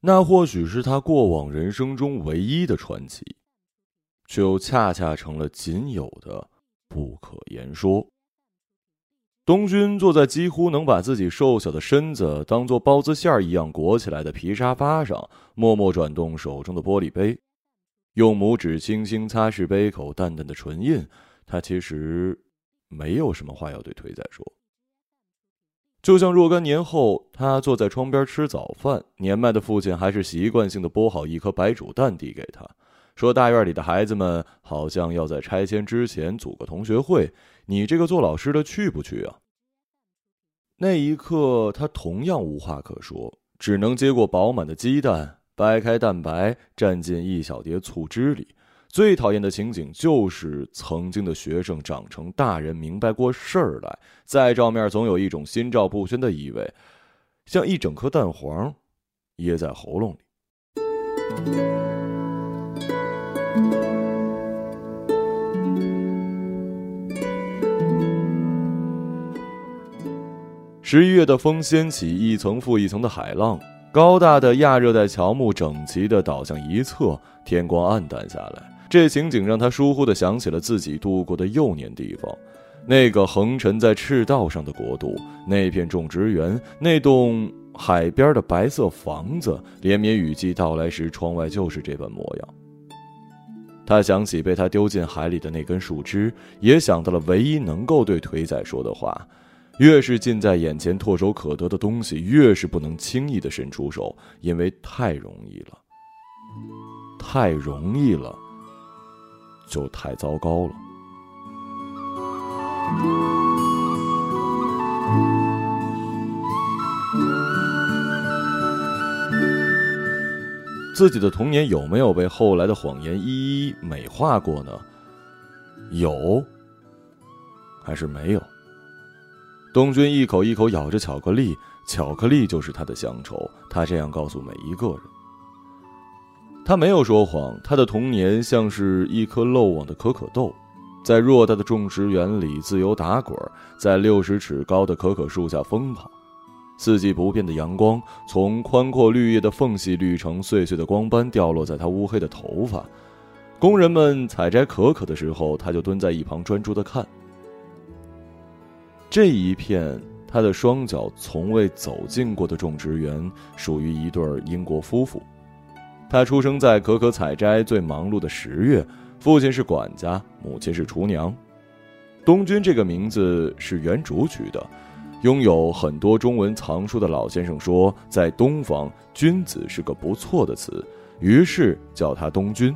那或许是他过往人生中唯一的传奇，却又恰恰成了仅有的不可言说。东君坐在几乎能把自己瘦小的身子当做包子馅儿一样裹起来的皮沙发上，默默转动手中的玻璃杯，用拇指轻轻擦拭杯口淡淡的唇印。他其实没有什么话要对推仔说。就像若干年后，他坐在窗边吃早饭，年迈的父亲还是习惯性的剥好一颗白煮蛋递给他，说：“大院里的孩子们好像要在拆迁之前组个同学会。”你这个做老师的去不去啊？那一刻，他同样无话可说，只能接过饱满的鸡蛋，掰开蛋白，蘸进一小碟醋汁里。最讨厌的情景就是曾经的学生长成大人，明白过事儿来，再照面总有一种心照不宣的意味，像一整颗蛋黄噎在喉咙里。十一月的风掀起一层复一层的海浪，高大的亚热带乔木整齐地倒向一侧，天光暗淡下来。这情景让他疏忽地想起了自己度过的幼年地方，那个横陈在赤道上的国度，那片种植园，那栋海边的白色房子，连绵雨季到来时，窗外就是这般模样。他想起被他丢进海里的那根树枝，也想到了唯一能够对腿仔说的话。越是近在眼前、唾手可得的东西，越是不能轻易的伸出手，因为太容易了，太容易了，就太糟糕了。自己的童年有没有被后来的谎言一一美化过呢？有，还是没有？东君一口一口咬着巧克力，巧克力就是他的乡愁。他这样告诉每一个人。他没有说谎，他的童年像是一颗漏网的可可豆，在偌大的种植园里自由打滚，在六十尺高的可可树下疯跑。四季不变的阳光从宽阔绿叶的缝隙绿成碎碎的光斑，掉落在他乌黑的头发。工人们采摘可可的时候，他就蹲在一旁专注的看。这一片他的双脚从未走进过的种植园，属于一对英国夫妇。他出生在可可采摘最忙碌的十月，父亲是管家，母亲是厨娘。东君这个名字是原主取的，拥有很多中文藏书的老先生说，在东方“君子”是个不错的词，于是叫他东君。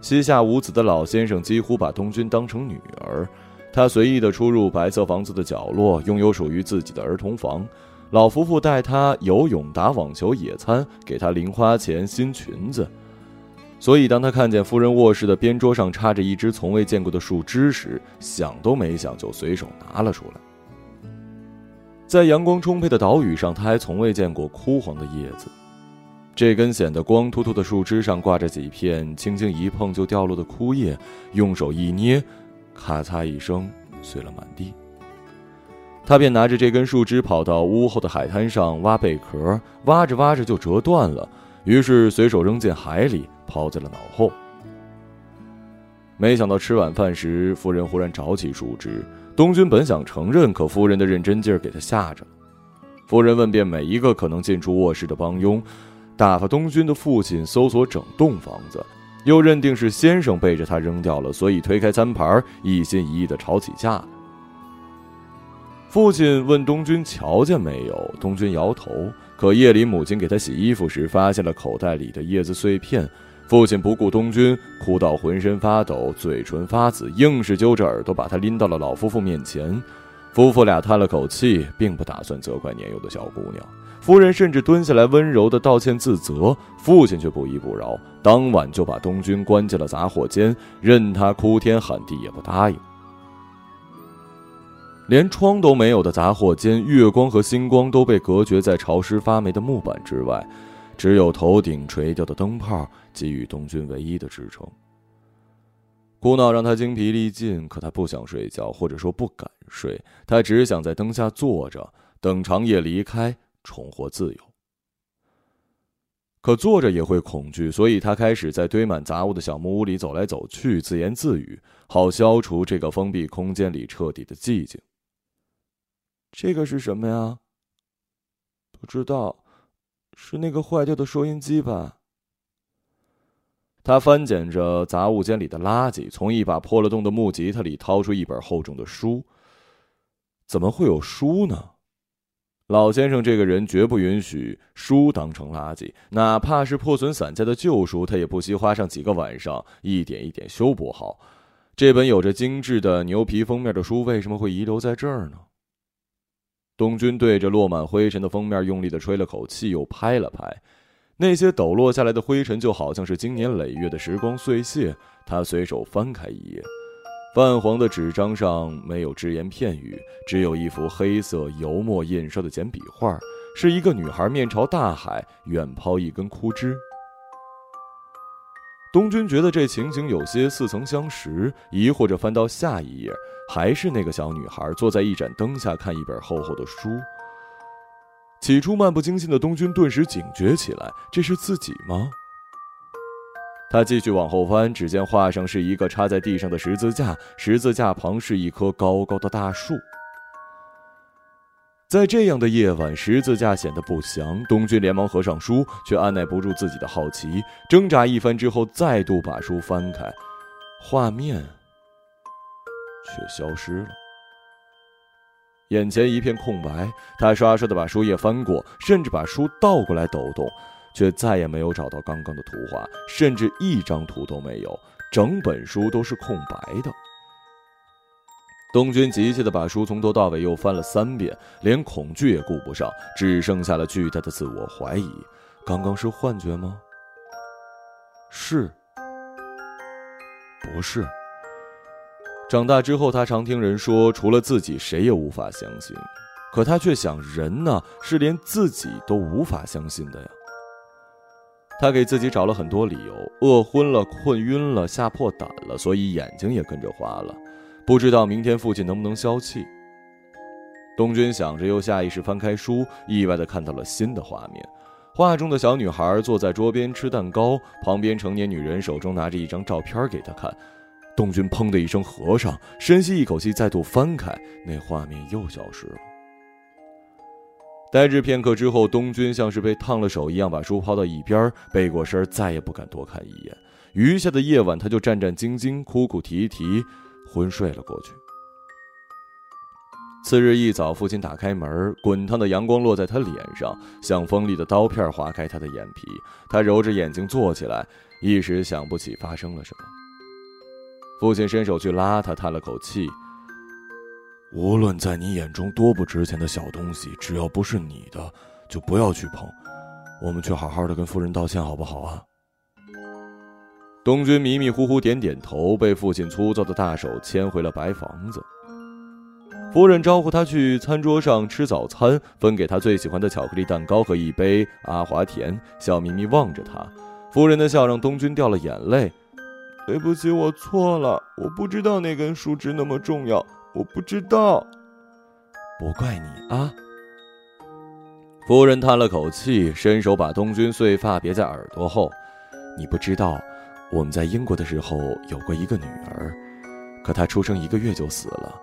膝下无子的老先生几乎把东君当成女儿。他随意的出入白色房子的角落，拥有属于自己的儿童房。老夫妇带他游泳、打网球、野餐，给他零花钱、新裙子。所以，当他看见夫人卧室的边桌上插着一只从未见过的树枝时，想都没想就随手拿了出来。在阳光充沛的岛屿上，他还从未见过枯黄的叶子。这根显得光秃秃的树枝上挂着几片轻轻一碰就掉落的枯叶，用手一捏。咔嚓一声，碎了满地。他便拿着这根树枝跑到屋后的海滩上挖贝壳，挖着挖着就折断了，于是随手扔进海里，抛在了脑后。没想到吃晚饭时，夫人忽然找起树枝。东君本想承认，可夫人的认真劲儿给他吓着了。夫人问遍每一个可能进出卧室的帮佣，打发东君的父亲搜索整栋房子。又认定是先生背着他扔掉了，所以推开餐盘，一心一意的吵起架。父亲问东君瞧见没有，东君摇头。可夜里母亲给他洗衣服时，发现了口袋里的叶子碎片。父亲不顾东君哭到浑身发抖，嘴唇发紫，硬是揪着耳朵把他拎到了老夫妇面前。夫妇俩叹了口气，并不打算责怪年幼的小姑娘。夫人甚至蹲下来温柔的道歉自责，父亲却不依不饶，当晚就把东君关进了杂货间，任他哭天喊地也不答应。连窗都没有的杂货间，月光和星光都被隔绝在潮湿发霉的木板之外，只有头顶垂掉的灯泡给予东君唯一的支撑。哭闹让他精疲力尽，可他不想睡觉，或者说不敢睡，他只想在灯下坐着，等长夜离开。重获自由。可坐着也会恐惧，所以他开始在堆满杂物的小木屋里走来走去，自言自语，好消除这个封闭空间里彻底的寂静。这个是什么呀？不知道，是那个坏掉的收音机吧？他翻捡着杂物间里的垃圾，从一把破了洞的木吉他里掏出一本厚重的书。怎么会有书呢？老先生这个人绝不允许书当成垃圾，哪怕是破损散架的旧书，他也不惜花上几个晚上一点一点修补好。这本有着精致的牛皮封面的书为什么会遗留在这儿呢？东君对着落满灰尘的封面用力的吹了口气，又拍了拍。那些抖落下来的灰尘就好像是经年累月的时光碎屑。他随手翻开一页，泛黄的纸张上没有只言片语，只有一幅黑色油墨印刷的简笔画，是一个女孩面朝大海，远抛一根枯枝。东君觉得这情景有些似曾相识，疑惑着翻到下一页，还是那个小女孩坐在一盏灯下看一本厚厚的书。起初漫不经心的东君顿时警觉起来，这是自己吗？他继续往后翻，只见画上是一个插在地上的十字架，十字架旁是一棵高高的大树。在这样的夜晚，十字架显得不祥。东君连忙合上书，却按耐不住自己的好奇，挣扎一番之后，再度把书翻开，画面却消失了。眼前一片空白，他刷刷的把书页翻过，甚至把书倒过来抖动，却再也没有找到刚刚的图画，甚至一张图都没有，整本书都是空白的。东君急切的把书从头到尾又翻了三遍，连恐惧也顾不上，只剩下了巨大的自我怀疑：刚刚是幻觉吗？是，不是？长大之后，他常听人说，除了自己，谁也无法相信。可他却想，人呢，是连自己都无法相信的呀。他给自己找了很多理由：饿昏了、困晕了、吓破胆了，所以眼睛也跟着花了。不知道明天父亲能不能消气。东君想着，又下意识翻开书，意外的看到了新的画面：画中的小女孩坐在桌边吃蛋糕，旁边成年女人手中拿着一张照片给她看。东君砰的一声合上，深吸一口气，再度翻开，那画面又消失了。呆滞片刻之后，东君像是被烫了手一样，把书抛到一边，背过身，再也不敢多看一眼。余下的夜晚，他就战战兢兢、哭哭啼啼，昏睡了过去。次日一早，父亲打开门，滚烫的阳光落在他脸上，像锋利的刀片划开他的眼皮。他揉着眼睛坐起来，一时想不起发生了什么。父亲伸手去拉他，叹了口气：“无论在你眼中多不值钱的小东西，只要不是你的，就不要去碰。我们去好好的跟夫人道歉，好不好啊？”东君迷迷糊糊点点头，被父亲粗糙的大手牵回了白房子。夫人招呼他去餐桌上吃早餐，分给他最喜欢的巧克力蛋糕和一杯阿华田，笑眯眯望着他。夫人的笑让东君掉了眼泪。对不起，我错了，我不知道那根树枝那么重要，我不知道。不怪你啊。夫人叹了口气，伸手把东君碎发别在耳朵后。你不知道，我们在英国的时候有过一个女儿，可她出生一个月就死了。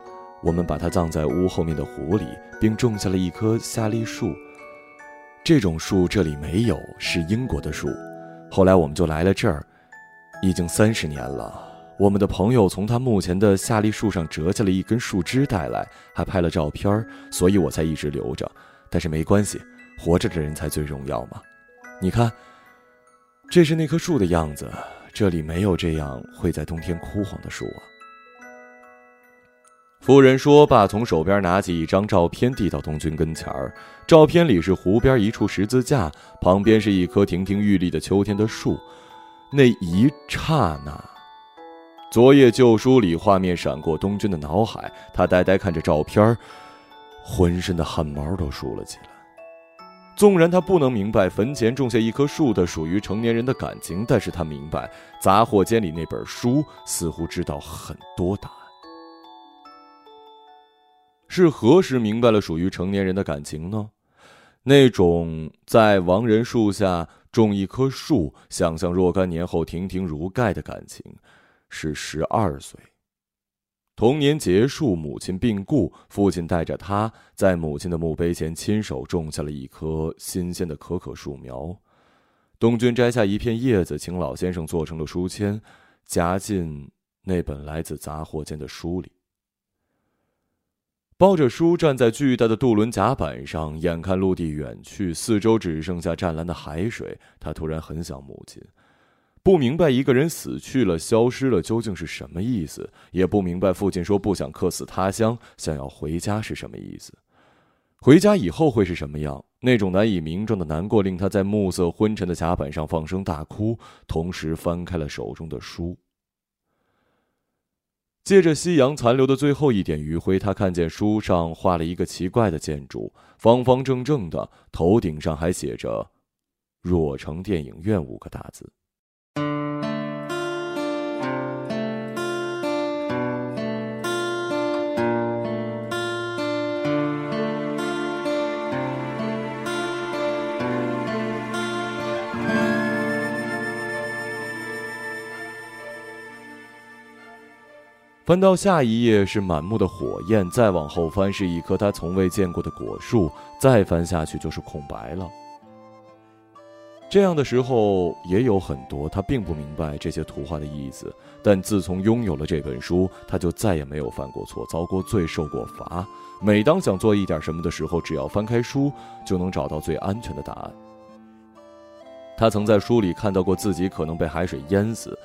我们把她葬在屋后面的湖里，并种下了一棵夏利树。这种树这里没有，是英国的树。后来我们就来了这儿。已经三十年了，我们的朋友从他墓前的夏利树上折下了一根树枝带来，还拍了照片，所以我才一直留着。但是没关系，活着的人才最重要嘛。你看，这是那棵树的样子，这里没有这样会在冬天枯黄的树啊。夫人说罢，从手边拿起一张照片，递到东君跟前儿。照片里是湖边一处十字架，旁边是一棵亭亭玉立的秋天的树。那一刹那，昨夜旧书里画面闪过东君的脑海，他呆呆看着照片，浑身的汗毛都竖了起来。纵然他不能明白坟前种下一棵树的属于成年人的感情，但是他明白杂货间里那本书似乎知道很多答案。是何时明白了属于成年人的感情呢？那种在亡人树下。种一棵树，想象若干年后亭亭如盖的感情，是十二岁。童年结束，母亲病故，父亲带着他在母亲的墓碑前亲手种下了一棵新鲜的可可树苗。东君摘下一片叶子，请老先生做成了书签，夹进那本来自杂货间的书里。抱着书站在巨大的渡轮甲板上，眼看陆地远去，四周只剩下湛蓝的海水，他突然很想母亲，不明白一个人死去了、消失了究竟是什么意思，也不明白父亲说不想客死他乡、想要回家是什么意思。回家以后会是什么样？那种难以名状的难过，令他在暮色昏沉的甲板上放声大哭，同时翻开了手中的书。借着夕阳残留的最后一点余晖，他看见书上画了一个奇怪的建筑，方方正正的，头顶上还写着“若城电影院”五个大字。翻到下一页是满目的火焰，再往后翻是一棵他从未见过的果树，再翻下去就是空白了。这样的时候也有很多，他并不明白这些图画的意思。但自从拥有了这本书，他就再也没有犯过错、遭过罪、受过罚。每当想做一点什么的时候，只要翻开书，就能找到最安全的答案。他曾在书里看到过自己可能被海水淹死。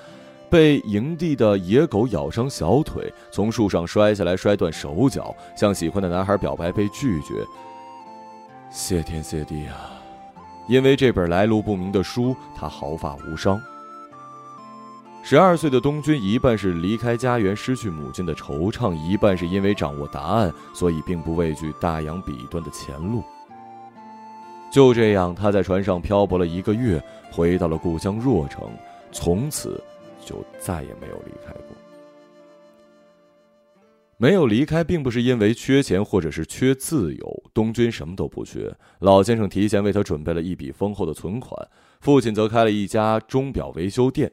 被营地的野狗咬伤小腿，从树上摔下来摔断手脚，向喜欢的男孩表白被拒绝。谢天谢地啊！因为这本来路不明的书，他毫发无伤。十二岁的东君，一半是离开家园失去母亲的惆怅，一半是因为掌握答案，所以并不畏惧大洋彼端的前路。就这样，他在船上漂泊了一个月，回到了故乡若城，从此。就再也没有离开过。没有离开，并不是因为缺钱或者是缺自由。东军什么都不缺，老先生提前为他准备了一笔丰厚的存款，父亲则开了一家钟表维修店。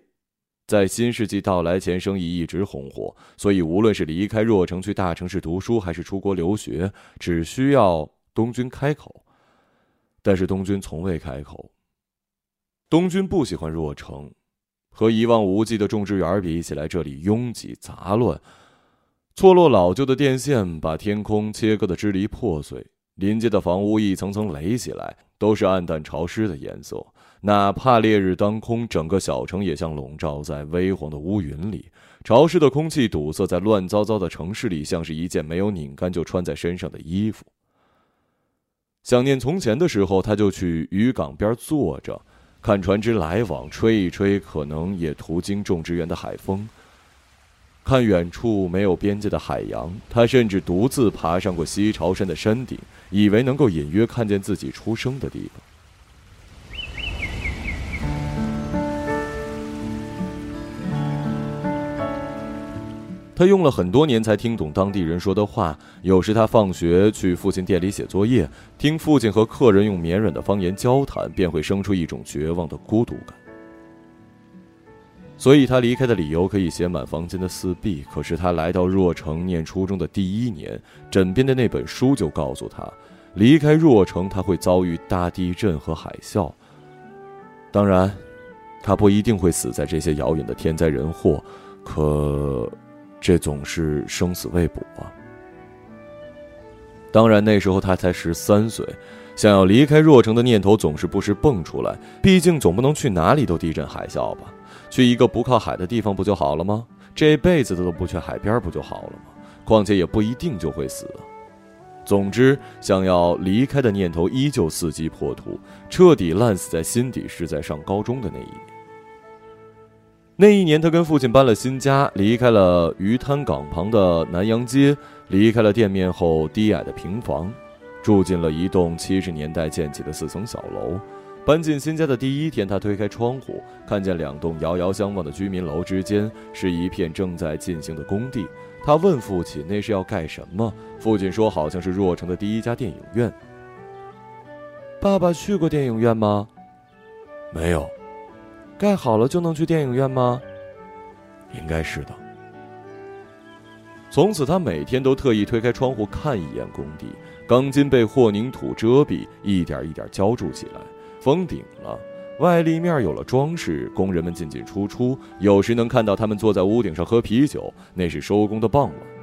在新世纪到来前，生意一直红火，所以无论是离开若城去大城市读书，还是出国留学，只需要东军开口。但是东军从未开口。东军不喜欢若城。和一望无际的种植园比起来，这里拥挤杂乱，错落老旧的电线把天空切割的支离破碎，临街的房屋一层层垒起来，都是暗淡潮湿的颜色。哪怕烈日当空，整个小城也像笼罩在微黄的乌云里。潮湿的空气堵塞在乱糟糟的城市里，像是一件没有拧干就穿在身上的衣服。想念从前的时候，他就去渔港边坐着。看船只来往，吹一吹可能也途经种植园的海风。看远处没有边界的海洋，他甚至独自爬上过西朝山的山顶，以为能够隐约看见自己出生的地方。他用了很多年才听懂当地人说的话。有时他放学去父亲店里写作业，听父亲和客人用绵软的方言交谈，便会生出一种绝望的孤独感。所以他离开的理由可以写满房间的四壁。可是他来到若城念初中的第一年，枕边的那本书就告诉他，离开若城他会遭遇大地震和海啸。当然，他不一定会死在这些遥远的天灾人祸，可。这总是生死未卜啊！当然，那时候他才十三岁，想要离开若城的念头总是不时蹦出来。毕竟，总不能去哪里都地震海啸吧？去一个不靠海的地方不就好了吗？这辈子都不去海边不就好了吗？况且也不一定就会死！总之，想要离开的念头依旧伺机破土，彻底烂死在心底，是在上高中的那一年。那一年，他跟父亲搬了新家，离开了鱼滩港旁的南洋街，离开了店面后低矮的平房，住进了一栋七十年代建起的四层小楼。搬进新家的第一天，他推开窗户，看见两栋遥遥相望的居民楼之间是一片正在进行的工地。他问父亲：“那是要盖什么？”父亲说：“好像是若城的第一家电影院。”爸爸去过电影院吗？没有。盖好了就能去电影院吗？应该是的。从此，他每天都特意推开窗户看一眼工地，钢筋被混凝土遮蔽，一点一点浇筑起来，封顶了，外立面有了装饰，工人们进进出出，有时能看到他们坐在屋顶上喝啤酒，那是收工的傍晚。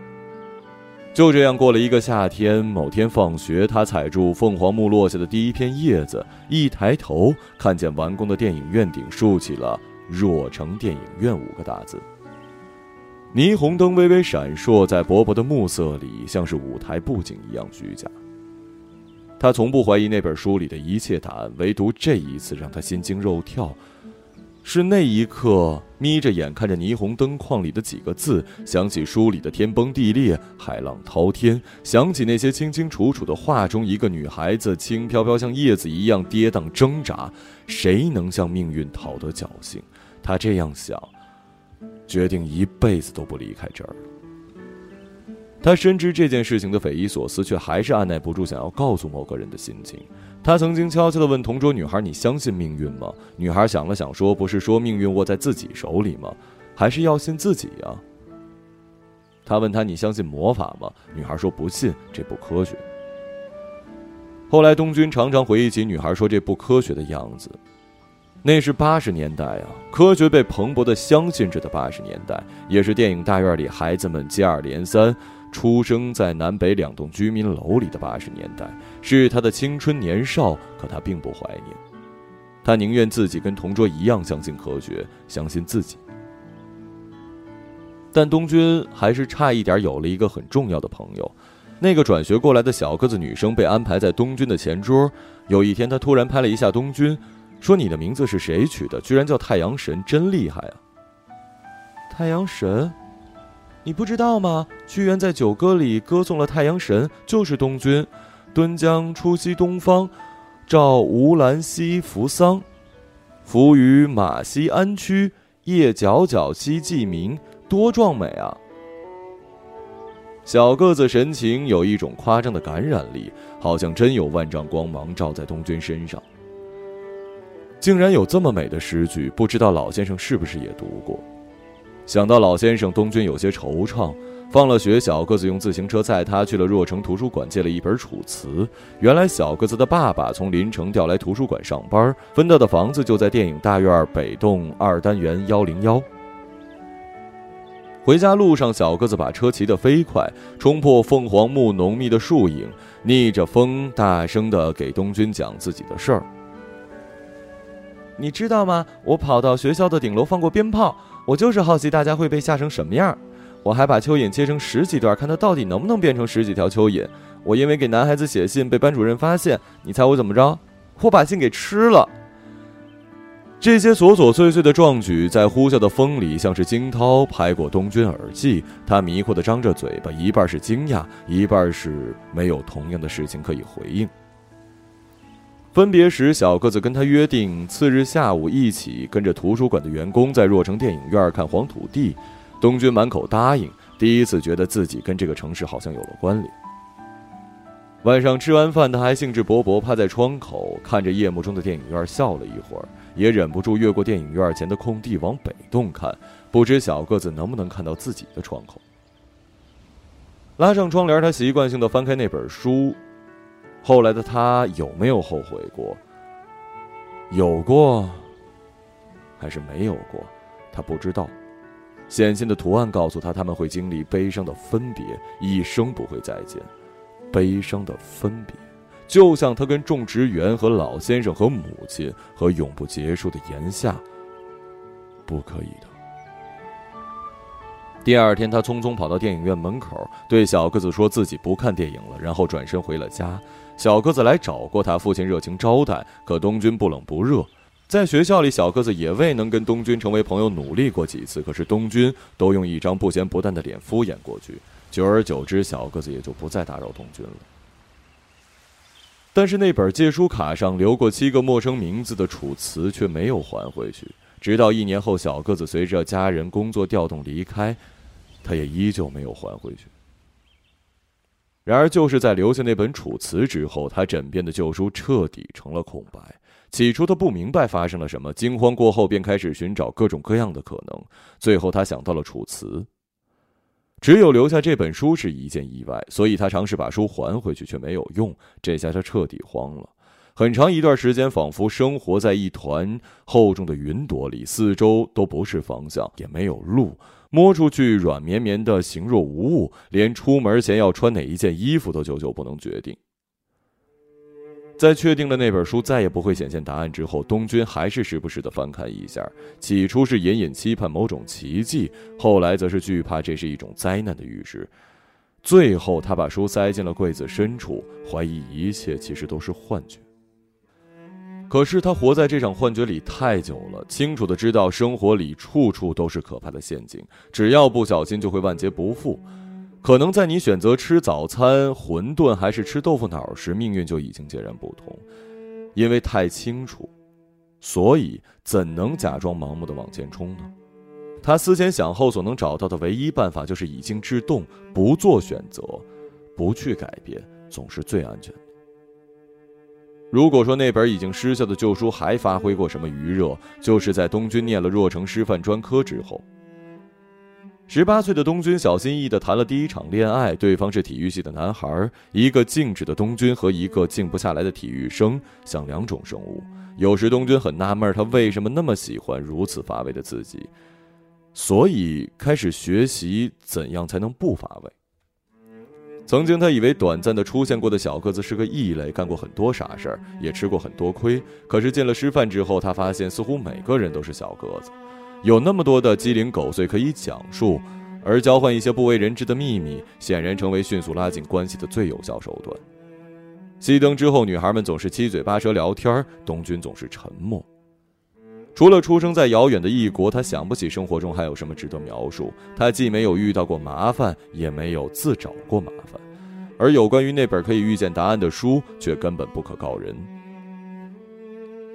就这样过了一个夏天，某天放学，他踩住凤凰木落下的第一片叶子，一抬头看见完工的电影院顶竖起了“若城电影院”五个大字。霓虹灯微微闪烁在薄薄的暮色里，像是舞台布景一样虚假。他从不怀疑那本书里的一切答案，唯独这一次让他心惊肉跳。是那一刻，眯着眼看着霓虹灯框里的几个字，想起书里的天崩地裂、海浪滔天，想起那些清清楚楚的画中一个女孩子轻飘飘像叶子一样跌宕挣扎。谁能向命运讨得侥幸？他这样想，决定一辈子都不离开这儿。他深知这件事情的匪夷所思，却还是按耐不住想要告诉某个人的心情。他曾经悄悄地问同桌女孩：“你相信命运吗？”女孩想了想说：“不是说命运握在自己手里吗？还是要信自己呀。”他问他：“你相信魔法吗？”女孩说：“不信，这不科学。”后来东君常常回忆起女孩说这不科学的样子，那是八十年代啊，科学被蓬勃的相信着的八十年代，也是电影大院里孩子们接二连三。出生在南北两栋居民楼里的八十年代，是他的青春年少，可他并不怀念。他宁愿自己跟同桌一样相信科学，相信自己。但东君还是差一点有了一个很重要的朋友，那个转学过来的小个子女生被安排在东君的前桌。有一天，他突然拍了一下东君，说：“你的名字是谁取的？居然叫太阳神，真厉害啊！”太阳神。你不知道吗？屈原在《九歌》里歌颂了太阳神，就是东君。敦将出西东方，照吴兰西扶桑。浮于马溪安区，夜皎皎兮既明，多壮美啊！小个子神情有一种夸张的感染力，好像真有万丈光芒照在东君身上。竟然有这么美的诗句，不知道老先生是不是也读过？想到老先生，东君有些惆怅。放了学，小个子用自行车载他去了若城图书馆，借了一本《楚辞》。原来小个子的爸爸从临城调来图书馆上班，分到的房子就在电影大院北栋二单元幺零幺。回家路上，小个子把车骑得飞快，冲破凤凰木浓密的树影，逆着风，大声地给东君讲自己的事儿。你知道吗？我跑到学校的顶楼放过鞭炮。我就是好奇大家会被吓成什么样，我还把蚯蚓切成十几段，看它到底能不能变成十几条蚯蚓。我因为给男孩子写信被班主任发现，你猜我怎么着？我把信给吃了。这些琐琐碎碎的壮举，在呼啸的风里，像是惊涛拍过东君耳际。他迷惑地张着嘴巴，一半是惊讶，一半是没有同样的事情可以回应。分别时，小个子跟他约定，次日下午一起跟着图书馆的员工在若城电影院看《黄土地》。东君满口答应，第一次觉得自己跟这个城市好像有了关联。晚上吃完饭，他还兴致勃勃趴在窗口，看着夜幕中的电影院笑了一会儿，也忍不住越过电影院前的空地往北洞看，不知小个子能不能看到自己的窗口。拉上窗帘，他习惯性的翻开那本书。后来的他有没有后悔过？有过，还是没有过？他不知道。显现的图案告诉他，他们会经历悲伤的分别，一生不会再见。悲伤的分别，就像他跟种植园和老先生和母亲和永不结束的炎夏。不可以的。第二天，他匆匆跑到电影院门口，对小个子说自己不看电影了，然后转身回了家。小个子来找过他，父亲热情招待，可东君不冷不热。在学校里，小个子也未能跟东君成为朋友，努力过几次，可是东君都用一张不咸不淡的脸敷衍过去。久而久之，小个子也就不再打扰东君了。但是那本借书卡上留过七个陌生名字的《楚辞》却没有还回去，直到一年后，小个子随着家人工作调动离开，他也依旧没有还回去。然而，就是在留下那本《楚辞》之后，他枕边的旧书彻底成了空白。起初他不明白发生了什么，惊慌过后便开始寻找各种各样的可能。最后他想到了《楚辞》，只有留下这本书是一件意外，所以他尝试把书还回去，却没有用。这下他彻底慌了。很长一段时间，仿佛生活在一团厚重的云朵里，四周都不是方向，也没有路，摸出去软绵绵的，形若无物，连出门前要穿哪一件衣服都久久不能决定。在确定了那本书再也不会显现答案之后，东君还是时不时的翻看一下。起初是隐隐期盼某种奇迹，后来则是惧怕这是一种灾难的预示。最后，他把书塞进了柜子深处，怀疑一切其实都是幻觉。可是他活在这场幻觉里太久了，清楚的知道生活里处处都是可怕的陷阱，只要不小心就会万劫不复。可能在你选择吃早餐馄饨还是吃豆腐脑时，命运就已经截然不同。因为太清楚，所以怎能假装盲目的往前冲呢？他思前想后，所能找到的唯一办法就是以静制动，不做选择，不去改变，总是最安全的。如果说那本已经失效的旧书还发挥过什么余热，就是在东君念了若城师范专科之后。十八岁的东君小心翼翼地谈了第一场恋爱，对方是体育系的男孩。一个静止的东君和一个静不下来的体育生，像两种生物。有时东君很纳闷，他为什么那么喜欢如此乏味的自己，所以开始学习怎样才能不乏味。曾经他以为短暂的出现过的小个子是个异类，干过很多傻事儿，也吃过很多亏。可是进了师范之后，他发现似乎每个人都是小个子。有那么多的鸡零狗碎可以讲述，而交换一些不为人知的秘密，显然成为迅速拉近关系的最有效手段。熄灯之后，女孩们总是七嘴八舌聊天，东君总是沉默。除了出生在遥远的异国，他想不起生活中还有什么值得描述。他既没有遇到过麻烦，也没有自找过麻烦，而有关于那本可以预见答案的书，却根本不可告人。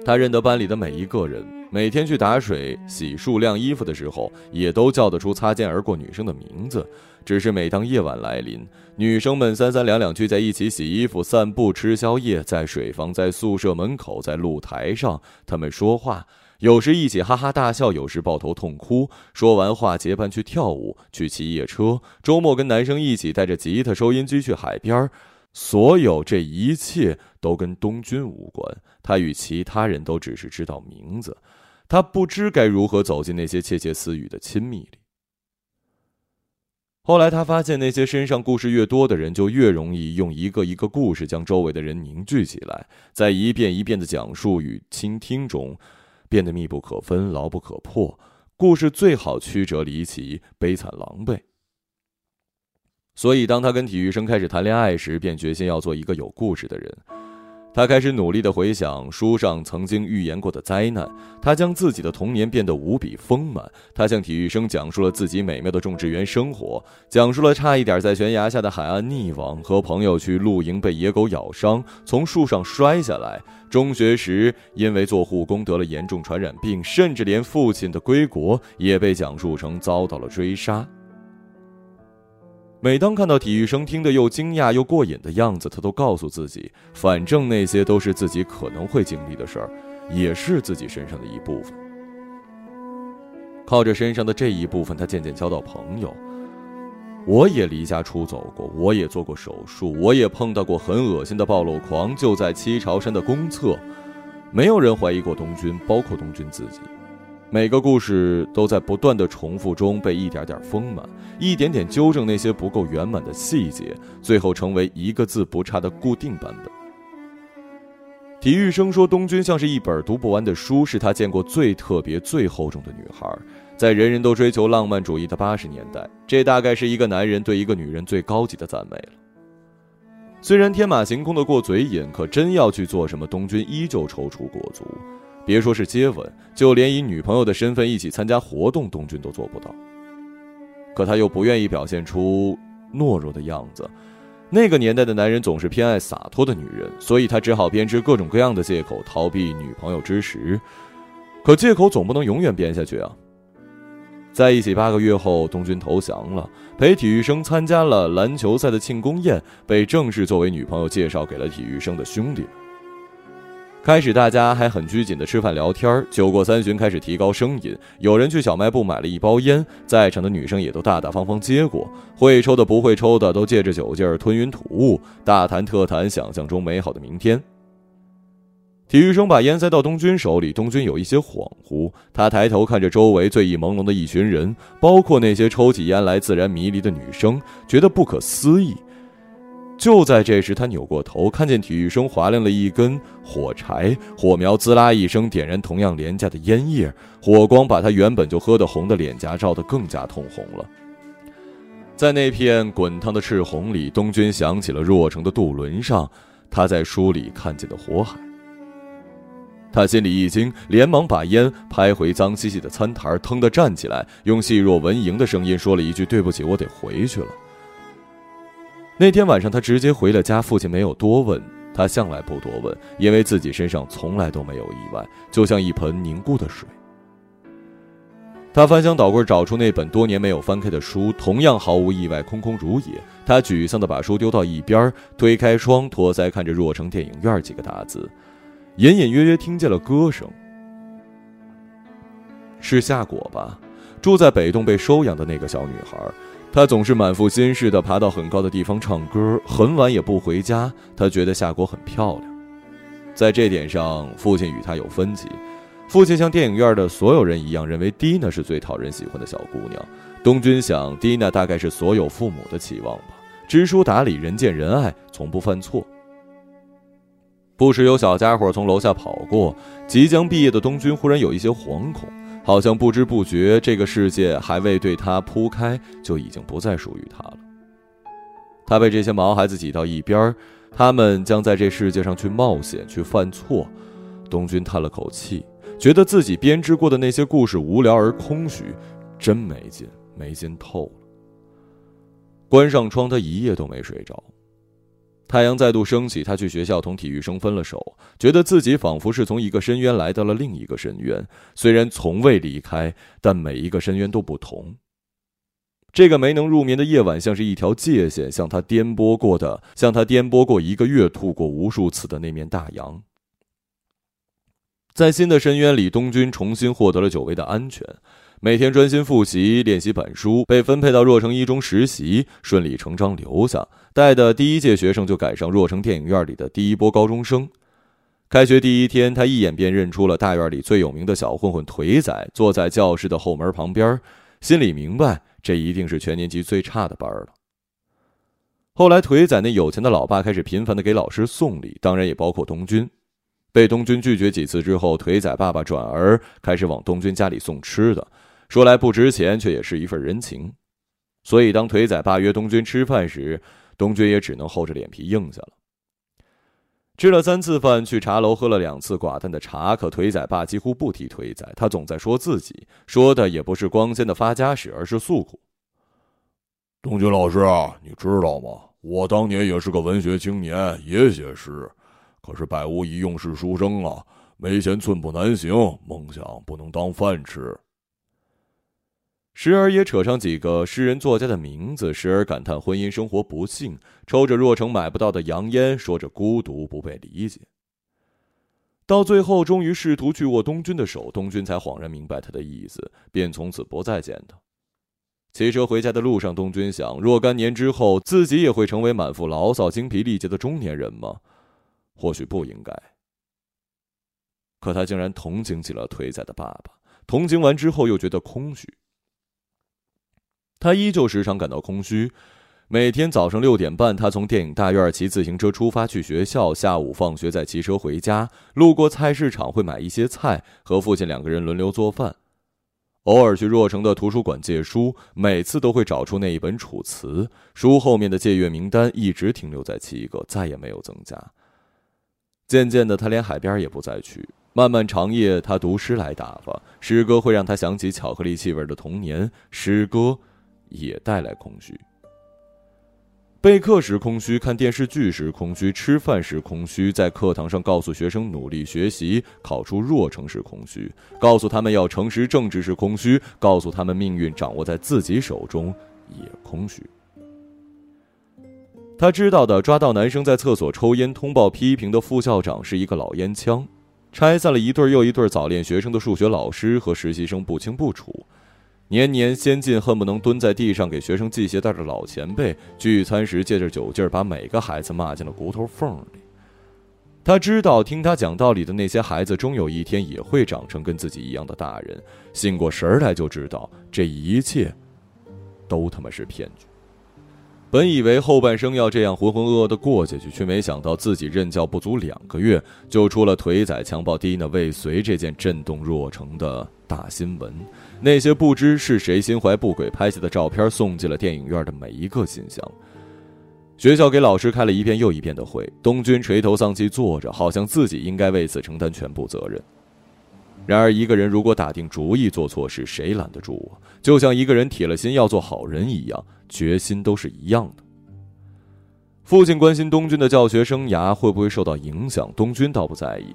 他认得班里的每一个人。每天去打水、洗漱、晾衣服的时候，也都叫得出擦肩而过女生的名字。只是每当夜晚来临，女生们三三两两聚在一起洗衣服、散步、吃宵夜，在水房、在宿舍门口、在露台上，他们说话，有时一起哈哈大笑，有时抱头痛哭。说完话，结伴去跳舞、去骑夜车，周末跟男生一起带着吉他、收音机去海边。所有这一切都跟东君无关，他与其他人都只是知道名字。他不知该如何走进那些窃窃私语的亲密里。后来他发现，那些身上故事越多的人，就越容易用一个一个故事将周围的人凝聚起来，在一遍一遍的讲述与倾听中，变得密不可分、牢不可破。故事最好曲折离奇、悲惨狼狈。所以，当他跟体育生开始谈恋爱时，便决心要做一个有故事的人。他开始努力地回想书上曾经预言过的灾难，他将自己的童年变得无比丰满。他向体育生讲述了自己美妙的种植园生活，讲述了差一点在悬崖下的海岸溺亡，和朋友去露营被野狗咬伤，从树上摔下来。中学时因为做护工得了严重传染病，甚至连父亲的归国也被讲述成遭到了追杀。每当看到体育生听得又惊讶又过瘾的样子，他都告诉自己，反正那些都是自己可能会经历的事儿，也是自己身上的一部分。靠着身上的这一部分，他渐渐交到朋友。我也离家出走过，我也做过手术，我也碰到过很恶心的暴露狂，就在七朝山的公厕。没有人怀疑过东君，包括东君自己。每个故事都在不断的重复中被一点点丰满，一点点纠正那些不够圆满的细节，最后成为一个字不差的固定版本。体育生说：“东君像是一本读不完的书，是他见过最特别、最厚重的女孩。在人人都追求浪漫主义的八十年代，这大概是一个男人对一个女人最高级的赞美了。虽然天马行空的过嘴瘾，可真要去做什么，东君依旧踌躇过足。”别说是接吻，就连以女朋友的身份一起参加活动，东君都做不到。可他又不愿意表现出懦弱的样子。那个年代的男人总是偏爱洒脱的女人，所以他只好编织各种各样的借口逃避女朋友之时。可借口总不能永远编下去啊！在一起八个月后，东君投降了，陪体育生参加了篮球赛的庆功宴，被正式作为女朋友介绍给了体育生的兄弟。开始大家还很拘谨的吃饭聊天酒过三巡开始提高声音，有人去小卖部买了一包烟，在场的女生也都大大方方接过，会抽的不会抽的都借着酒劲儿吞云吐雾，大谈特谈想象中美好的明天。体育生把烟塞到东军手里，东军有一些恍惚，他抬头看着周围醉意朦胧的一群人，包括那些抽起烟来自然迷离的女生，觉得不可思议。就在这时，他扭过头，看见体育生划亮了一根火柴，火苗滋啦一声点燃同样廉价的烟叶，火光把他原本就喝得红的脸颊照得更加通红了。在那片滚烫的赤红里，东军想起了若城的渡轮上他在书里看见的火海。他心里一惊，连忙把烟拍回脏兮兮的餐台，腾地站起来，用细若蚊蝇的声音说了一句：“对不起，我得回去了。”那天晚上，他直接回了家。父亲没有多问，他向来不多问，因为自己身上从来都没有意外，就像一盆凝固的水。他翻箱倒柜找出那本多年没有翻开的书，同样毫无意外，空空如也。他沮丧地把书丢到一边，推开窗，托腮看着“若城电影院”几个大字，隐隐约约听见了歌声，是夏果吧？住在北栋被收养的那个小女孩。他总是满腹心事地爬到很高的地方唱歌，很晚也不回家。他觉得夏果很漂亮，在这点上，父亲与他有分歧。父亲像电影院的所有人一样，认为蒂娜是最讨人喜欢的小姑娘。东君想，蒂娜大概是所有父母的期望吧，知书达理，人见人爱，从不犯错。不时有小家伙从楼下跑过。即将毕业的东君忽然有一些惶恐。好像不知不觉，这个世界还未对他铺开，就已经不再属于他了。他被这些毛孩子挤到一边他们将在这世界上去冒险，去犯错。东君叹了口气，觉得自己编织过的那些故事无聊而空虚，真没劲，没劲透了。关上窗，他一夜都没睡着。太阳再度升起，他去学校同体育生分了手，觉得自己仿佛是从一个深渊来到了另一个深渊。虽然从未离开，但每一个深渊都不同。这个没能入眠的夜晚，像是一条界限，像他颠簸过的，像他颠簸过一个月、吐过无数次的那面大洋。在新的深渊里，东军重新获得了久违的安全。每天专心复习练习板书，被分配到若城一中实习，顺理成章留下。带的第一届学生就赶上若城电影院里的第一波高中生。开学第一天，他一眼便认出了大院里最有名的小混混腿仔，坐在教室的后门旁边，心里明白这一定是全年级最差的班了。后来，腿仔那有钱的老爸开始频繁的给老师送礼，当然也包括东军。被东军拒绝几次之后，腿仔爸爸转而开始往东军家里送吃的。说来不值钱，却也是一份人情，所以当腿仔爸约东军吃饭时，东军也只能厚着脸皮应下了。吃了三次饭，去茶楼喝了两次寡淡的茶，可腿仔爸几乎不提腿仔，他总在说自己，说的也不是光鲜的发家史，而是诉苦。东军老师啊，你知道吗？我当年也是个文学青年，也写诗，可是百无一用是书生啊，没钱寸步难行，梦想不能当饭吃。时而也扯上几个诗人作家的名字，时而感叹婚姻生活不幸，抽着若成买不到的洋烟，说着孤独不被理解。到最后，终于试图去握东君的手，东君才恍然明白他的意思，便从此不再见他。骑车回家的路上，东君想：若干年之后，自己也会成为满腹牢骚、精疲力竭的中年人吗？或许不应该。可他竟然同情起了腿仔的爸爸，同情完之后，又觉得空虚。他依旧时常感到空虚。每天早上六点半，他从电影大院骑自行车出发去学校，下午放学再骑车回家。路过菜市场会买一些菜，和父亲两个人轮流做饭。偶尔去若城的图书馆借书，每次都会找出那一本《楚辞》。书后面的借阅名单一直停留在七个，再也没有增加。渐渐的，他连海边也不再去。漫漫长夜，他读诗来打发。诗歌会让他想起巧克力气味的童年。诗歌。也带来空虚。备课时空虚，看电视剧时空虚，吃饭时空虚，在课堂上告诉学生努力学习，考出弱城时空虚，告诉他们要诚实正直时空虚，告诉他们命运掌握在自己手中也空虚。他知道的抓到男生在厕所抽烟通报批评的副校长是一个老烟枪，拆散了一对又一对早恋学生的数学老师和实习生不清不楚，年年先进恨不能蹲在地上给学生系鞋带的老前辈，聚餐时借着酒劲儿把每个孩子骂进了骨头缝里。他知道听他讲道理的那些孩子终有一天也会长成跟自己一样的大人，醒过神来就知道这一切，都他妈是骗局。本以为后半生要这样浑浑噩噩的过下去，却没想到自己任教不足两个月，就出了腿仔强暴蒂娜未遂这件震动若城的大新闻。那些不知是谁心怀不轨拍下的照片，送进了电影院的每一个信箱。学校给老师开了一遍又一遍的会，东军垂头丧气坐着，好像自己应该为此承担全部责任。然而，一个人如果打定主意做错事，谁拦得住我？就像一个人铁了心要做好人一样。决心都是一样的。父亲关心东军的教学生涯会不会受到影响，东军倒不在意，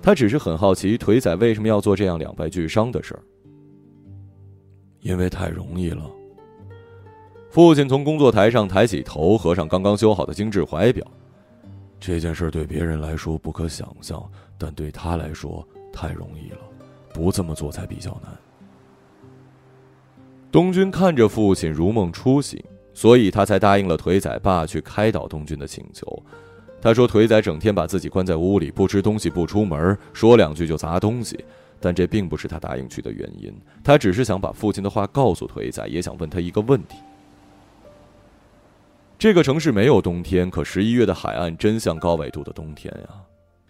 他只是很好奇腿仔为什么要做这样两败俱伤的事儿。因为太容易了。父亲从工作台上抬起头，合上刚刚修好的精致怀表。这件事对别人来说不可想象，但对他来说太容易了，不这么做才比较难。东军看着父亲如梦初醒，所以他才答应了腿仔爸去开导东军的请求。他说：“腿仔整天把自己关在屋里，不吃东西，不出门，说两句就砸东西。”但这并不是他答应去的原因。他只是想把父亲的话告诉腿仔，也想问他一个问题：这个城市没有冬天，可十一月的海岸真像高纬度的冬天呀。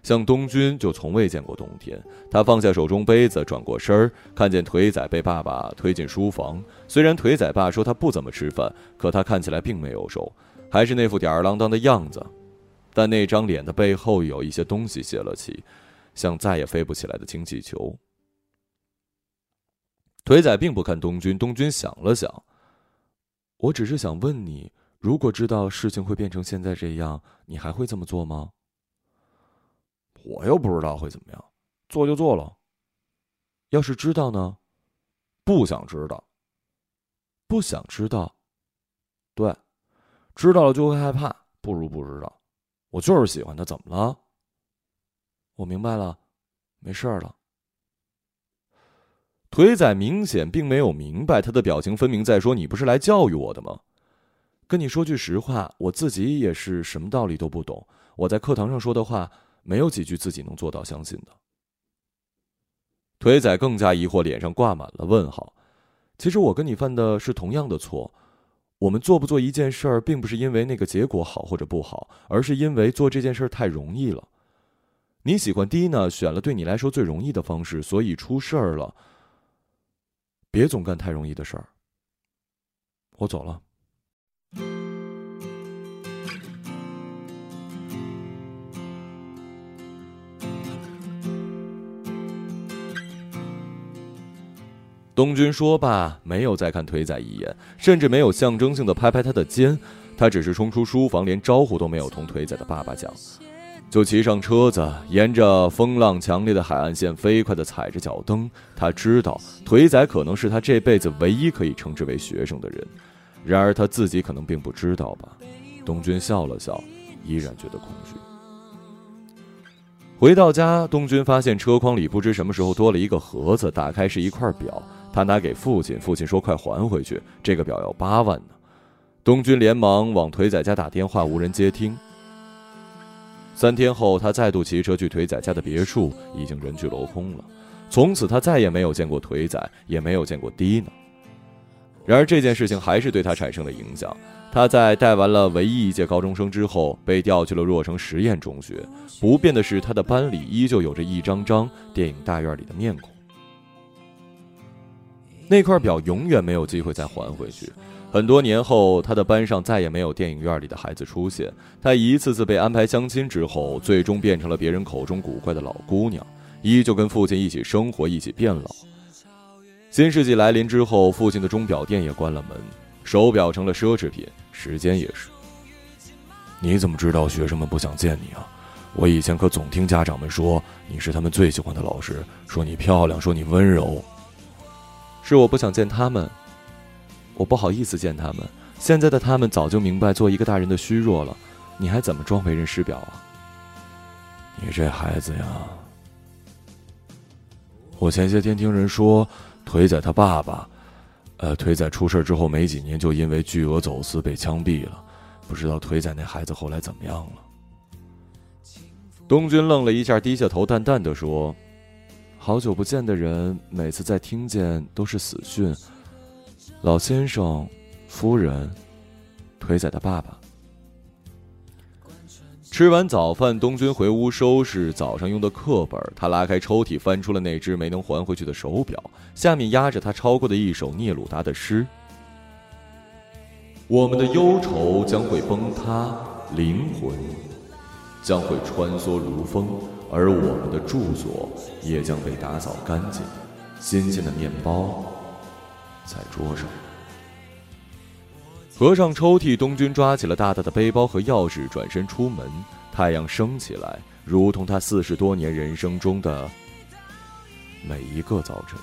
像东军就从未见过冬天。他放下手中杯子，转过身儿，看见腿仔被爸爸推进书房。虽然腿仔爸说他不怎么吃饭，可他看起来并没有瘦，还是那副吊儿郎当的样子。但那张脸的背后有一些东西泄了气，像再也飞不起来的氢气球。腿仔并不看东军，东军想了想：“我只是想问你，如果知道事情会变成现在这样，你还会这么做吗？”我又不知道会怎么样，做就做了。要是知道呢？不想知道。不想知道。对，知道了就会害怕，不如不知道。我就是喜欢他，怎么了？我明白了，没事了。腿仔明显并没有明白，他的表情分明在说：“你不是来教育我的吗？”跟你说句实话，我自己也是什么道理都不懂。我在课堂上说的话。没有几句自己能做到相信的。腿仔更加疑惑，脸上挂满了问号。其实我跟你犯的是同样的错。我们做不做一件事儿，并不是因为那个结果好或者不好，而是因为做这件事儿太容易了。你喜欢蒂娜，选了对你来说最容易的方式，所以出事儿了。别总干太容易的事儿。我走了。东军说罢，没有再看腿仔一眼，甚至没有象征性的拍拍他的肩，他只是冲出书房，连招呼都没有同腿仔的爸爸讲，就骑上车子，沿着风浪强烈的海岸线飞快地踩着脚蹬。他知道腿仔可能是他这辈子唯一可以称之为学生的人，然而他自己可能并不知道吧。东军笑了笑，依然觉得恐惧。回到家，东军发现车筐里不知什么时候多了一个盒子，打开是一块表。他拿给父亲，父亲说：“快还回去，这个表要八万呢。”东军连忙往腿仔家打电话，无人接听。三天后，他再度骑车去腿仔家的别墅，已经人去楼空了。从此，他再也没有见过腿仔，也没有见过蒂娜。然而，这件事情还是对他产生了影响。他在带完了唯一一届高中生之后，被调去了若城实验中学。不变的是，他的班里依旧有着一张张电影大院里的面孔。那块表永远没有机会再还回去。很多年后，他的班上再也没有电影院里的孩子出现。他一次次被安排相亲之后，最终变成了别人口中古怪的老姑娘，依旧跟父亲一起生活，一起变老。新世纪来临之后，父亲的钟表店也关了门，手表成了奢侈品，时间也是。你怎么知道学生们不想见你啊？我以前可总听家长们说你是他们最喜欢的老师，说你漂亮，说你温柔。是我不想见他们，我不好意思见他们，现在的他们早就明白做一个大人的虚弱了，你还怎么装为人师表啊？你这孩子呀！我前些天听人说，腿仔他爸爸，呃，腿仔出事之后没几年就因为巨额走私被枪毙了，不知道腿仔那孩子后来怎么样了。东君愣了一下，低下头，淡淡的说：“好久不见的人，每次再听见都是死讯。老先生，夫人，腿仔的爸爸。”吃完早饭，东君回屋收拾早上用的课本。他拉开抽屉，翻出了那只没能还回去的手表，下面压着他抄过的一首聂鲁达的诗：“我们的忧愁将会崩塌，灵魂。”将会穿梭如风，而我们的住所也将被打扫干净。新鲜的面包在桌上。合上抽屉，东君抓起了大大的背包和钥匙，转身出门。太阳升起来，如同他四十多年人生中的每一个早晨。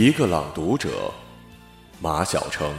一个朗读者，马晓成。